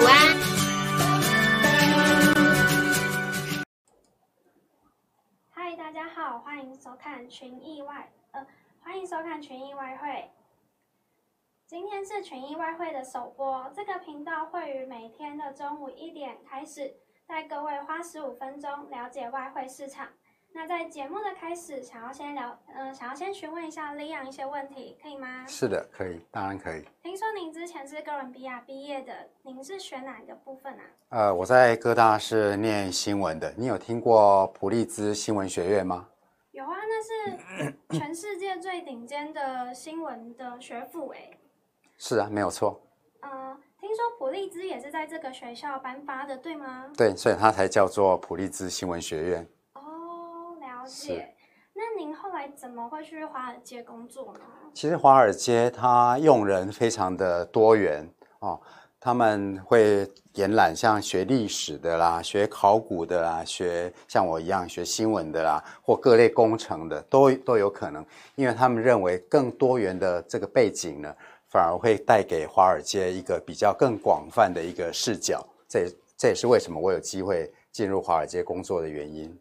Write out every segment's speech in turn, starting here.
午安。嗨，大家好，欢迎收看群益外，呃，欢迎收看群益外汇。今天是群益外汇的首播，这个频道会于每天的中午一点开始，带各位花十五分钟了解外汇市场。那在节目的开始，想要先聊，嗯、呃，想要先询问一下 Leon 一些问题，可以吗？是的，可以，当然可以。听说您之前是哥伦比亚毕业的，您是学哪一个部分啊？呃，我在哥大是念新闻的。你有听过普利兹新闻学院吗？有啊，那是 全世界最顶尖的新闻的学府哎。是啊，没有错。呃，听说普利兹也是在这个学校颁发的，对吗？对，所以它才叫做普利兹新闻学院。是，那您后来怎么会去华尔街工作呢？其实华尔街它用人非常的多元哦，他们会延揽像学历史的啦、学考古的啦、学像我一样学新闻的啦，或各类工程的都都有可能，因为他们认为更多元的这个背景呢，反而会带给华尔街一个比较更广泛的一个视角。这这也是为什么我有机会进入华尔街工作的原因。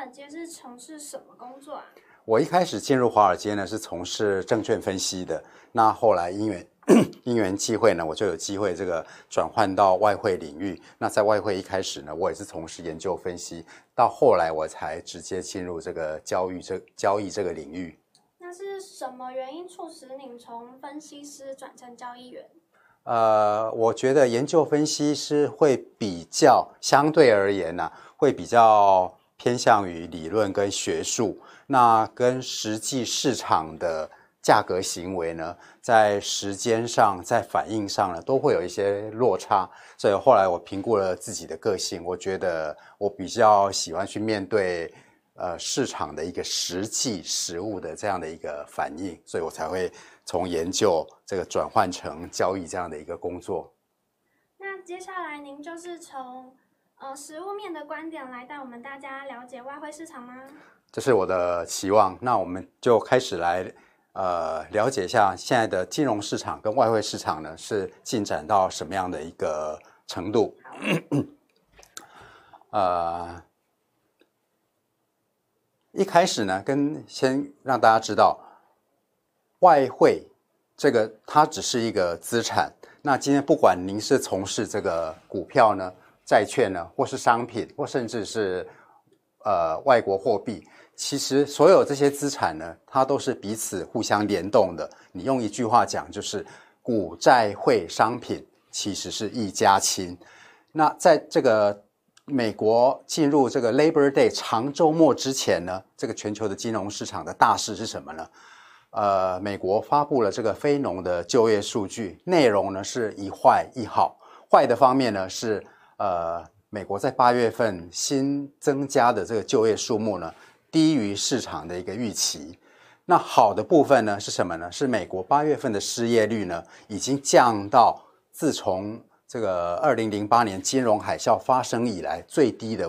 华尔街是从事什么工作啊？我一开始进入华尔街呢，是从事证券分析的。那后来因缘 因缘际会呢，我就有机会这个转换到外汇领域。那在外汇一开始呢，我也是从事研究分析，到后来我才直接进入这个交易这交易这个领域。那是什么原因促使你从分析师转成交易员？呃，我觉得研究分析师会比较相对而言呢、啊，会比较。偏向于理论跟学术，那跟实际市场的价格行为呢，在时间上、在反应上呢，都会有一些落差。所以后来我评估了自己的个性，我觉得我比较喜欢去面对呃市场的一个实际实物的这样的一个反应，所以我才会从研究这个转换成交易这样的一个工作。那接下来您就是从。呃，实物面的观点来带我们大家了解外汇市场吗？这是我的期望。那我们就开始来呃了解一下现在的金融市场跟外汇市场呢是进展到什么样的一个程度？呃，一开始呢，跟先让大家知道，外汇这个它只是一个资产。那今天不管您是从事这个股票呢，债券呢，或是商品，或甚至是呃外国货币，其实所有这些资产呢，它都是彼此互相联动的。你用一句话讲，就是股债汇商品其实是一家亲。那在这个美国进入这个 Labor Day 长周末之前呢，这个全球的金融市场的大事是什么呢？呃，美国发布了这个非农的就业数据，内容呢是一坏一好。坏的方面呢是。呃，美国在八月份新增加的这个就业数目呢，低于市场的一个预期。那好的部分呢是什么呢？是美国八月份的失业率呢，已经降到自从这个二零零八年金融海啸发生以来最低的。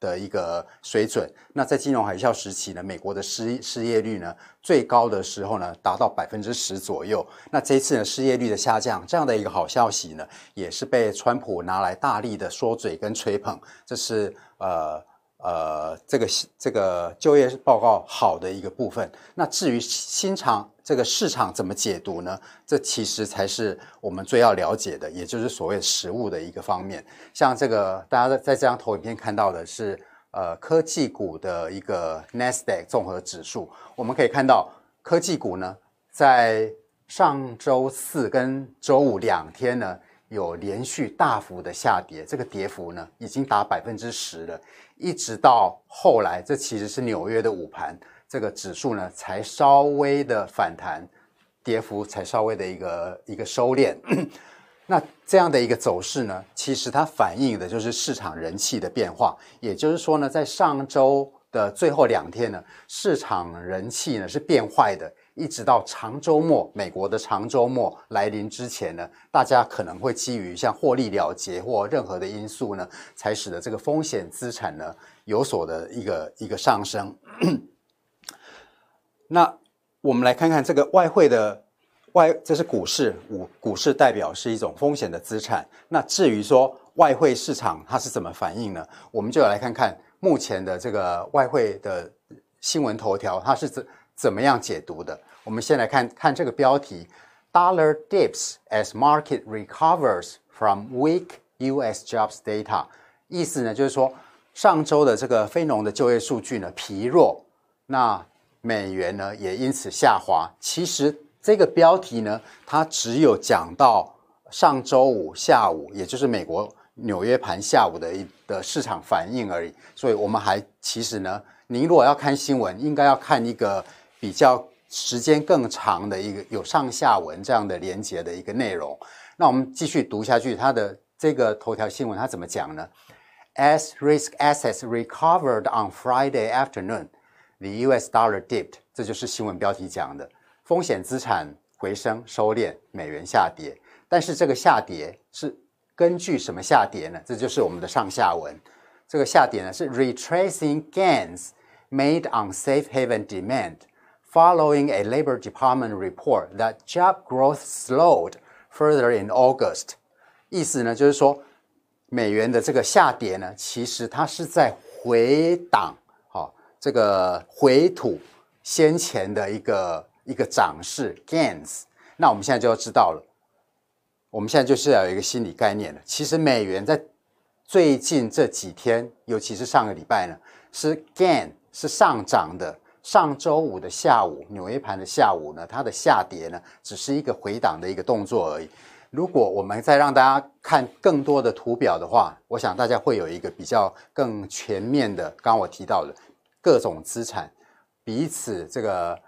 的一个水准。那在金融海啸时期呢，美国的失失业率呢，最高的时候呢，达到百分之十左右。那这一次呢，失业率的下降，这样的一个好消息呢，也是被川普拿来大力的说嘴跟吹捧。这是呃。呃，这个这个就业报告好的一个部分。那至于新常这个市场怎么解读呢？这其实才是我们最要了解的，也就是所谓实物的一个方面。像这个大家在在这张投影片看到的是呃科技股的一个 Nasdaq 综合指数。我们可以看到科技股呢，在上周四跟周五两天呢，有连续大幅的下跌，这个跌幅呢已经达百分之十了。一直到后来，这其实是纽约的午盘，这个指数呢才稍微的反弹，跌幅才稍微的一个一个收敛。那这样的一个走势呢，其实它反映的就是市场人气的变化。也就是说呢，在上周的最后两天呢，市场人气呢是变坏的。一直到长周末，美国的长周末来临之前呢，大家可能会基于像获利了结或任何的因素呢，才使得这个风险资产呢有所的一个一个上升。那我们来看看这个外汇的外这是股市，股股市代表是一种风险的资产。那至于说外汇市场它是怎么反应呢？我们就来看看目前的这个外汇的新闻头条，它是怎怎么样解读的。我们先来看看这个标题：Dollar dips as market recovers from weak U.S. jobs data。意思呢，就是说上周的这个非农的就业数据呢疲弱，那美元呢也因此下滑。其实。这个标题呢，它只有讲到上周五下午，也就是美国纽约盘下午的一的市场反应而已。所以，我们还其实呢，您如果要看新闻，应该要看一个比较时间更长的一个有上下文这样的连接的一个内容。那我们继续读下去，它的这个头条新闻它怎么讲呢？As risk assets recovered on Friday afternoon, the U.S. dollar dipped。这就是新闻标题讲的。风险资产回升收敛，美元下跌。但是这个下跌是根据什么下跌呢？这就是我们的上下文。这个下跌呢是 retracing gains made on safe haven demand following a Labor Department report that job growth slowed further in August。意思呢就是说，美元的这个下跌呢，其实它是在回档，这个回吐先前的一个。一个涨势 gains，那我们现在就要知道了。我们现在就是要有一个心理概念了。其实美元在最近这几天，尤其是上个礼拜呢，是 gain 是上涨的。上周五的下午，纽约盘的下午呢，它的下跌呢，只是一个回档的一个动作而已。如果我们再让大家看更多的图表的话，我想大家会有一个比较更全面的，刚刚我提到的各种资产彼此这个。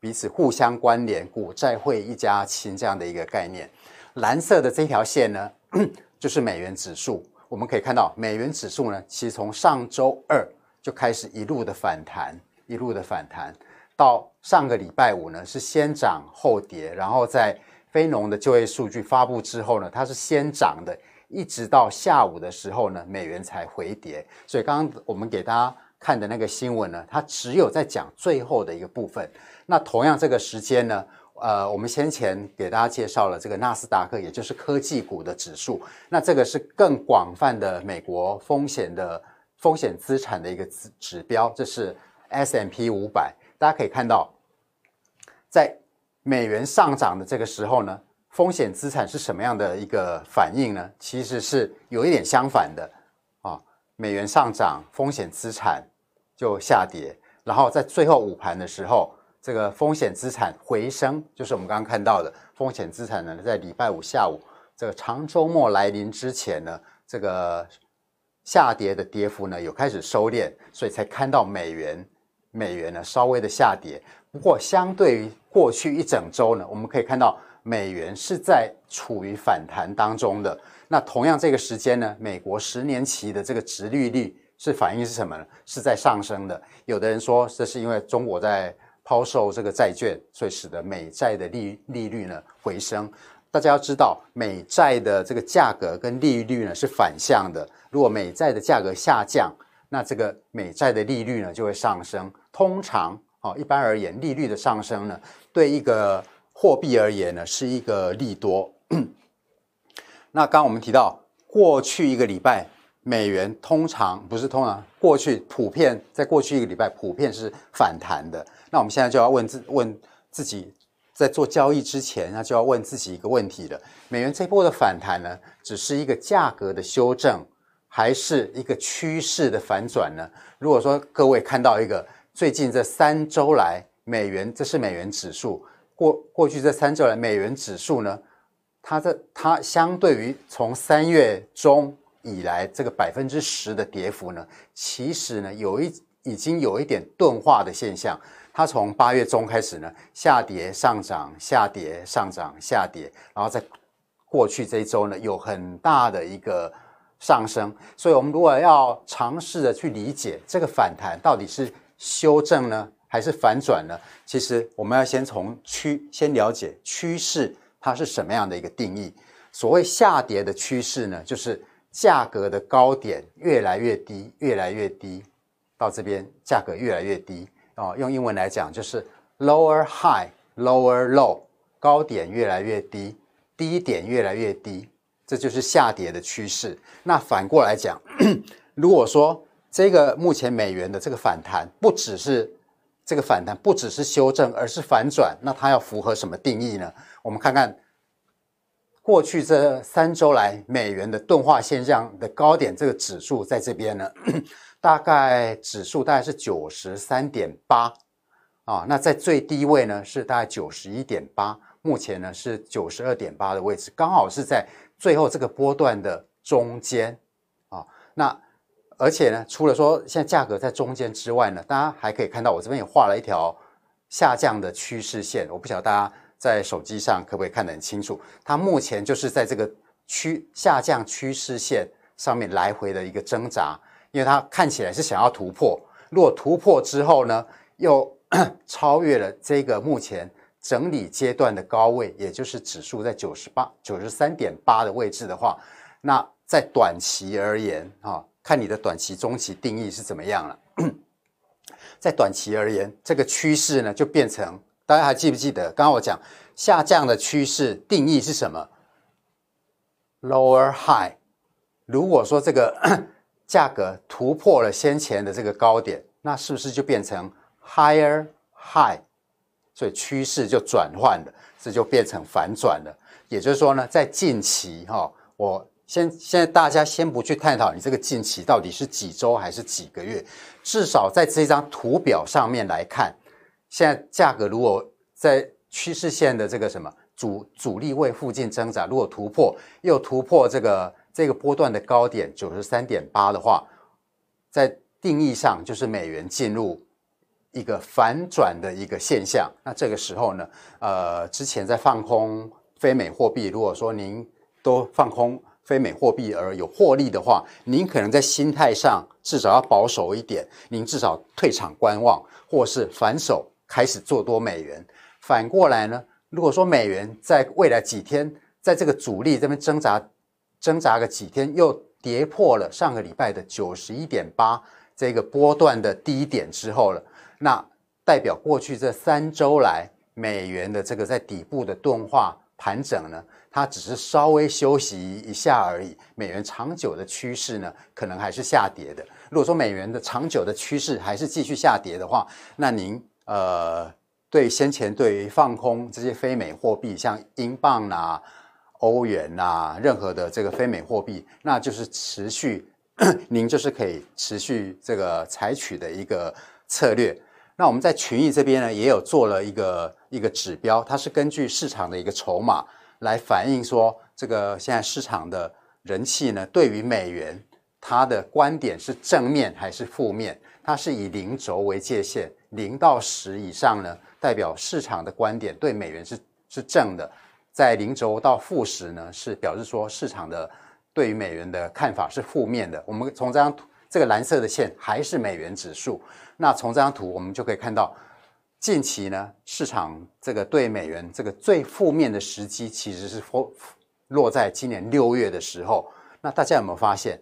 彼此互相关联，股债汇一家亲这样的一个概念。蓝色的这条线呢，就是美元指数。我们可以看到，美元指数呢，其实从上周二就开始一路的反弹，一路的反弹，到上个礼拜五呢，是先涨后跌，然后在非农的就业数据发布之后呢，它是先涨的，一直到下午的时候呢，美元才回跌。所以刚刚我们给大家看的那个新闻呢，它只有在讲最后的一个部分。那同样这个时间呢，呃，我们先前给大家介绍了这个纳斯达克，也就是科技股的指数。那这个是更广泛的美国风险的风险资产的一个指指标，这是 S M P 五百。大家可以看到，在美元上涨的这个时候呢，风险资产是什么样的一个反应呢？其实是有一点相反的，美元上涨，风险资产就下跌，然后在最后午盘的时候。这个风险资产回升，就是我们刚刚看到的风险资产呢，在礼拜五下午这个长周末来临之前呢，这个下跌的跌幅呢有开始收敛，所以才看到美元美元呢稍微的下跌。不过，相对于过去一整周呢，我们可以看到美元是在处于反弹当中的。那同样这个时间呢，美国十年期的这个殖利率是反映是什么呢？是在上升的。有的人说这是因为中国在抛售这个债券，所以使得美债的利利率呢回升。大家要知道，美债的这个价格跟利率呢是反向的。如果美债的价格下降，那这个美债的利率呢就会上升。通常，哦，一般而言，利率的上升呢，对一个货币而言呢是一个利多。那刚刚我们提到，过去一个礼拜，美元通常不是通常，过去普遍在过去一个礼拜普遍是反弹的。那我们现在就要问自问自己，在做交易之前，那就要问自己一个问题了：美元这波的反弹呢，只是一个价格的修正，还是一个趋势的反转呢？如果说各位看到一个最近这三周来美元，这是美元指数，过过去这三周来美元指数呢，它这它相对于从三月中以来这个百分之十的跌幅呢，其实呢有一已经有一点钝化的现象。它从八月中开始呢，下跌上涨，下跌上涨，下跌，然后在过去这一周呢，有很大的一个上升。所以，我们如果要尝试着去理解这个反弹到底是修正呢，还是反转呢？其实，我们要先从趋先了解趋势它是什么样的一个定义。所谓下跌的趋势呢，就是价格的高点越来越低，越来越低，到这边价格越来越低。哦，用英文来讲就是 lower high, lower low，高点越来越低，低点越来越低，这就是下跌的趋势。那反过来讲，如果说这个目前美元的这个反弹不只是这个反弹，不只是修正，而是反转，那它要符合什么定义呢？我们看看过去这三周来美元的钝化现象的高点，这个指数在这边呢，大概指数大概是九十三点八啊，那在最低位呢是大概九十一点八，目前呢是九十二点八的位置，刚好是在最后这个波段的中间啊，那。而且呢，除了说现在价格在中间之外呢，大家还可以看到我这边也画了一条下降的趋势线。我不晓得大家在手机上可不可以看得很清楚？它目前就是在这个趋下降趋势线上面来回的一个挣扎，因为它看起来是想要突破。如果突破之后呢，又 超越了这个目前整理阶段的高位，也就是指数在九十八、九十三点八的位置的话，那在短期而言啊。看你的短期、中期定义是怎么样了。在短期而言，这个趋势呢就变成，大家还记不记得？刚刚我讲下降的趋势定义是什么？Lower high。如果说这个 价格突破了先前的这个高点，那是不是就变成 Higher high？所以趋势就转换了，这就变成反转了。也就是说呢，在近期哈，我。先现在大家先不去探讨你这个近期到底是几周还是几个月，至少在这张图表上面来看，现在价格如果在趋势线的这个什么阻阻力位附近挣扎，如果突破又突破这个这个波段的高点九十三点八的话，在定义上就是美元进入一个反转的一个现象。那这个时候呢，呃，之前在放空非美货币，如果说您都放空。非美货币而有获利的话，您可能在心态上至少要保守一点，您至少退场观望，或是反手开始做多美元。反过来呢，如果说美元在未来几天在这个阻力这边挣扎挣扎个几天，又跌破了上个礼拜的九十一点八这个波段的低点之后了，那代表过去这三周来美元的这个在底部的钝化盘整呢，它只是稍微休息一下而已。美元长久的趋势呢，可能还是下跌的。如果说美元的长久的趋势还是继续下跌的话，那您呃，对先前对于放空这些非美货币，像英镑啊、欧元啊，任何的这个非美货币，那就是持续，您就是可以持续这个采取的一个策略。那我们在群益这边呢，也有做了一个一个指标，它是根据市场的一个筹码。来反映说，这个现在市场的人气呢，对于美元，它的观点是正面还是负面？它是以零轴为界限，零到十以上呢，代表市场的观点对美元是是正的；在零轴到负十呢，是表示说市场的对于美元的看法是负面的。我们从这张图，这个蓝色的线还是美元指数。那从这张图，我们就可以看到。近期呢，市场这个对美元这个最负面的时机，其实是落落在今年六月的时候。那大家有没有发现，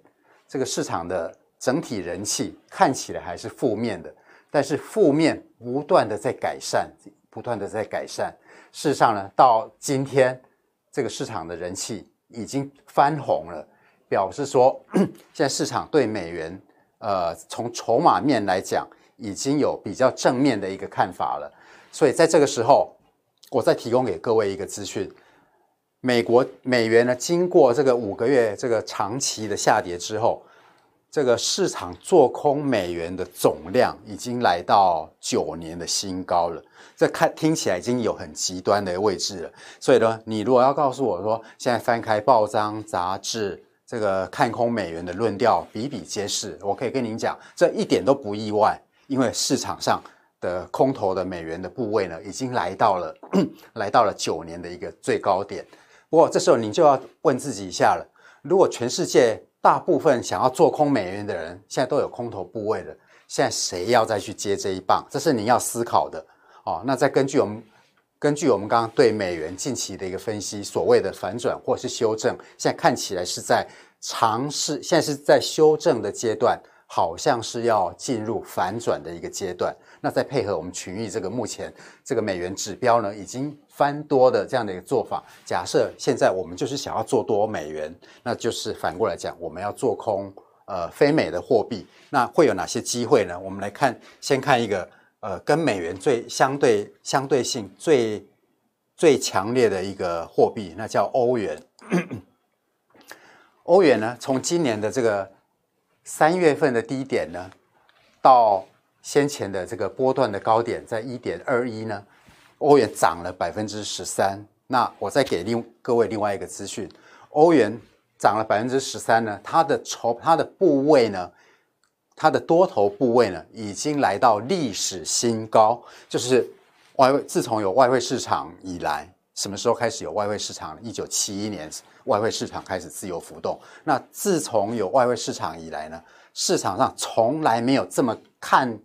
这个市场的整体人气看起来还是负面的，但是负面不断的在改善，不断的在改善。事实上呢，到今天这个市场的人气已经翻红了，表示说 现在市场对美元，呃，从筹码面来讲。已经有比较正面的一个看法了，所以在这个时候，我再提供给各位一个资讯：美国美元呢，经过这个五个月这个长期的下跌之后，这个市场做空美元的总量已经来到九年的新高了。这看听起来已经有很极端的位置了。所以呢，你如果要告诉我说，现在翻开报章杂志，这个看空美元的论调比比皆是，我可以跟您讲，这一点都不意外。因为市场上的空头的美元的部位呢，已经来到了 来到了九年的一个最高点。不过这时候你就要问自己一下了：如果全世界大部分想要做空美元的人，现在都有空头部位了，现在谁要再去接这一棒？这是你要思考的哦。那再根据我们根据我们刚刚对美元近期的一个分析，所谓的反转或是修正，现在看起来是在尝试，现在是在修正的阶段。好像是要进入反转的一个阶段，那再配合我们群益这个目前这个美元指标呢，已经翻多的这样的一个做法。假设现在我们就是想要做多美元，那就是反过来讲，我们要做空呃非美的货币，那会有哪些机会呢？我们来看，先看一个呃跟美元最相对相对性最最强烈的一个货币，那叫欧元。欧元呢，从今年的这个三月份的低点呢，到先前的这个波段的高点在一点二一呢，欧元涨了百分之十三。那我再给另各位另外一个资讯，欧元涨了百分之十三呢，它的筹它的部位呢，它的多头部位呢，已经来到历史新高。就是外汇自从有外汇市场以来，什么时候开始有外汇市场？一九七一年外汇市场开始自由浮动。那自从有外汇市场以来呢，市场上从来没有这么看。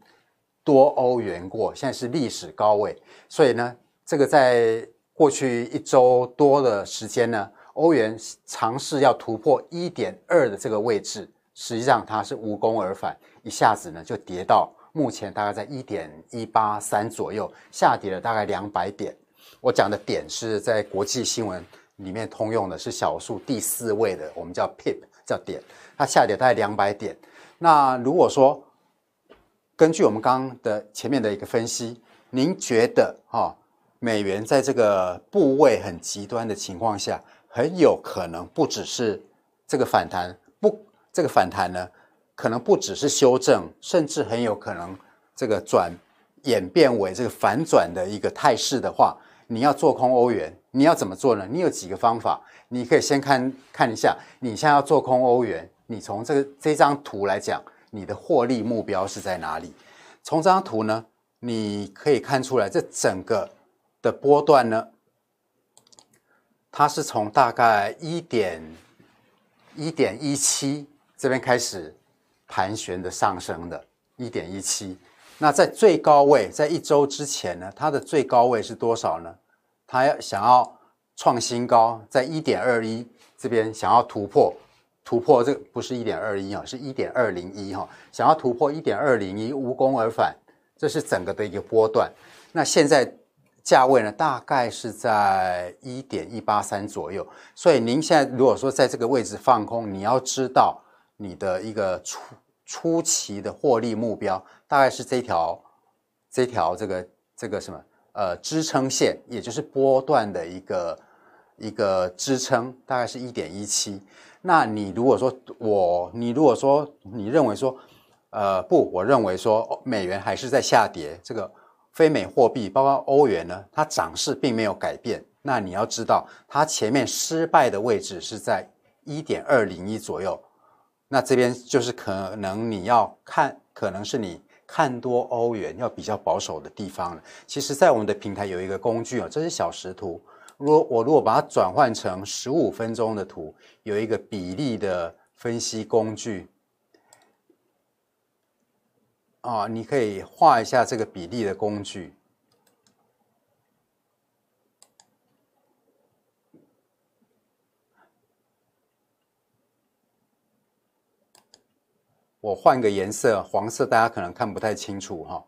多欧元过，现在是历史高位，所以呢，这个在过去一周多的时间呢，欧元尝试要突破一点二的这个位置，实际上它是无功而返，一下子呢就跌到目前大概在一点一八三左右，下跌了大概两百点。我讲的点是在国际新闻里面通用的，是小数第四位的，我们叫 pip，叫点，它下跌大概两百点。那如果说，根据我们刚刚的前面的一个分析，您觉得哈美元在这个部位很极端的情况下，很有可能不只是这个反弹，不，这个反弹呢，可能不只是修正，甚至很有可能这个转演变为这个反转的一个态势的话，你要做空欧元，你要怎么做呢？你有几个方法，你可以先看看一下，你现在要做空欧元，你从这个这张图来讲。你的获利目标是在哪里？从这张图呢，你可以看出来，这整个的波段呢，它是从大概一点一点一七这边开始盘旋的上升的，一点一七。那在最高位，在一周之前呢，它的最高位是多少呢？它要想要创新高，在一点二一这边想要突破。突破这不是一点二一啊，是一点二零一哈。想要突破一点二零一，无功而返，这是整个的一个波段。那现在价位呢，大概是在一点一八三左右。所以您现在如果说在这个位置放空，你要知道你的一个初初期的获利目标，大概是这条这条这个这个什么呃支撑线，也就是波段的一个一个支撑，大概是一点一七。那你如果说我，你如果说你认为说，呃，不，我认为说美元还是在下跌，这个非美货币包括欧元呢，它涨势并没有改变。那你要知道，它前面失败的位置是在一点二零一左右，那这边就是可能你要看，可能是你看多欧元要比较保守的地方了。其实，在我们的平台有一个工具啊，这是小时图。如果我如果把它转换成十五分钟的图，有一个比例的分析工具啊，你可以画一下这个比例的工具。我换个颜色，黄色大家可能看不太清楚哈。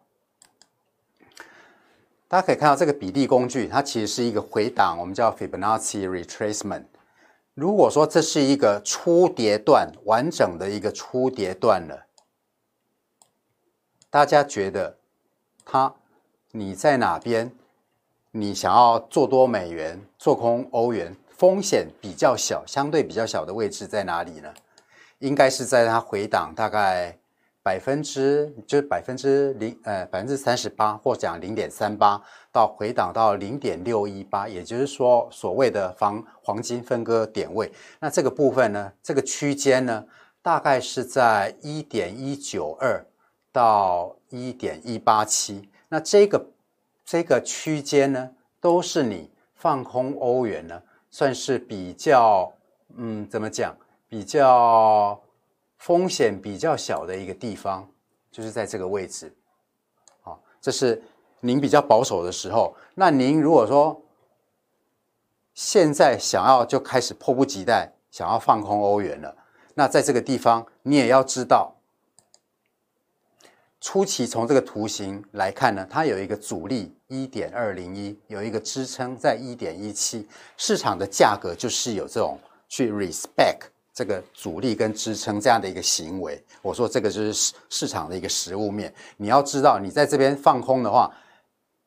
大家可以看到这个比例工具，它其实是一个回档，我们叫 Fibonacci retracement。如果说这是一个初跌段，完整的一个初跌段了，大家觉得它你在哪边？你想要做多美元、做空欧元，风险比较小，相对比较小的位置在哪里呢？应该是在它回档大概。百分之就是百分之零呃百分之三十八，或讲零点三八到回档到零点六一八，也就是说所谓的防黄金分割点位。那这个部分呢，这个区间呢，大概是在一点一九二到一点一八七。那这个这个区间呢，都是你放空欧元呢，算是比较嗯怎么讲比较。风险比较小的一个地方，就是在这个位置，好，这是您比较保守的时候。那您如果说现在想要就开始迫不及待想要放空欧元了，那在这个地方你也要知道，初期从这个图形来看呢，它有一个阻力一点二零一，有一个支撑在一点一七，市场的价格就是有这种去 respect 这个阻力跟支撑这样的一个行为。我说这个就是市市场的一个实物面，你要知道，你在这边放空的话，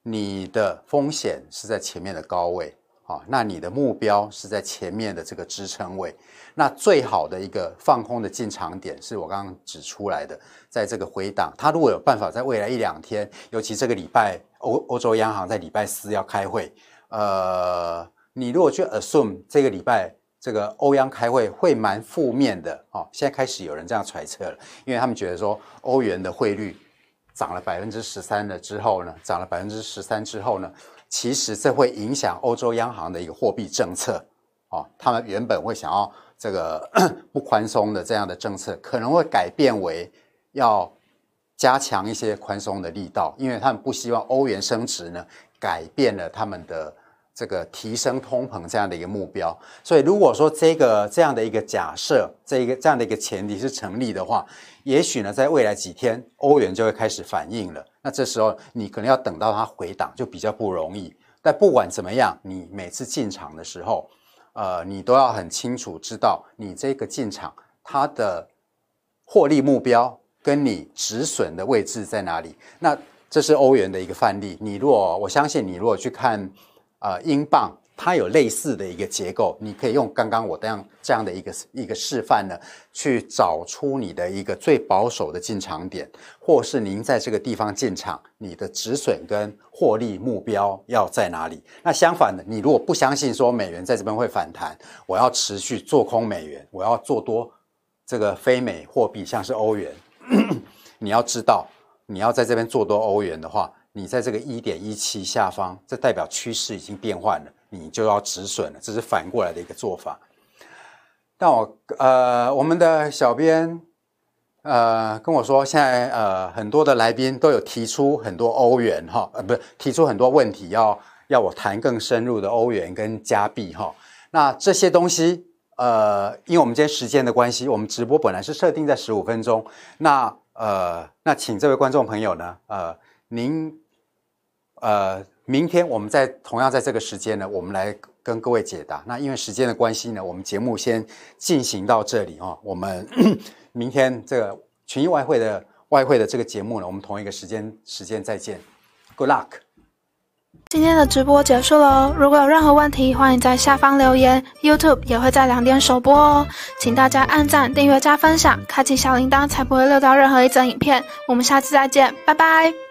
你的风险是在前面的高位。好，那你的目标是在前面的这个支撑位，那最好的一个放空的进场点是我刚刚指出来的，在这个回档，它如果有办法在未来一两天，尤其这个礼拜欧欧洲央行在礼拜四要开会，呃，你如果去 assume 这个礼拜这个欧央开会会蛮负面的，哦，现在开始有人这样揣测了，因为他们觉得说欧元的汇率涨了百分之十三了之后呢，涨了百分之十三之后呢。其实这会影响欧洲央行的一个货币政策，哦，他们原本会想要这个 不宽松的这样的政策，可能会改变为要加强一些宽松的力道，因为他们不希望欧元升值呢，改变了他们的这个提升通膨这样的一个目标。所以如果说这个这样的一个假设，这一个这样的一个前提是成立的话，也许呢，在未来几天，欧元就会开始反应了。那这时候你可能要等到它回档，就比较不容易。但不管怎么样，你每次进场的时候，呃，你都要很清楚知道你这个进场它的获利目标跟你止损的位置在哪里。那这是欧元的一个范例。你如果我相信你如果去看呃英镑。它有类似的一个结构，你可以用刚刚我这样这样的一个一个示范呢，去找出你的一个最保守的进场点，或是您在这个地方进场，你的止损跟获利目标要在哪里？那相反的，你如果不相信说美元在这边会反弹，我要持续做空美元，我要做多这个非美货币，像是欧元，你要知道，你要在这边做多欧元的话，你在这个一点一七下方，这代表趋势已经变换了。你就要止损了，这是反过来的一个做法。但我呃，我们的小编呃跟我说，现在呃很多的来宾都有提出很多欧元哈，呃不是提出很多问题，要要我谈更深入的欧元跟加币哈。那这些东西呃，因为我们今天时间的关系，我们直播本来是设定在十五分钟，那呃那请这位观众朋友呢，呃您呃。明天我们在同样在这个时间呢，我们来跟各位解答。那因为时间的关系呢，我们节目先进行到这里哦。我们 明天这个群益外汇的外汇的这个节目呢，我们同一个时间时间再见。Good luck。今天的直播结束了哦。如果有任何问题，欢迎在下方留言。YouTube 也会在两点首播哦，请大家按赞、订阅、加分享，开启小铃铛，才不会漏到任何一则影片。我们下次再见，拜拜。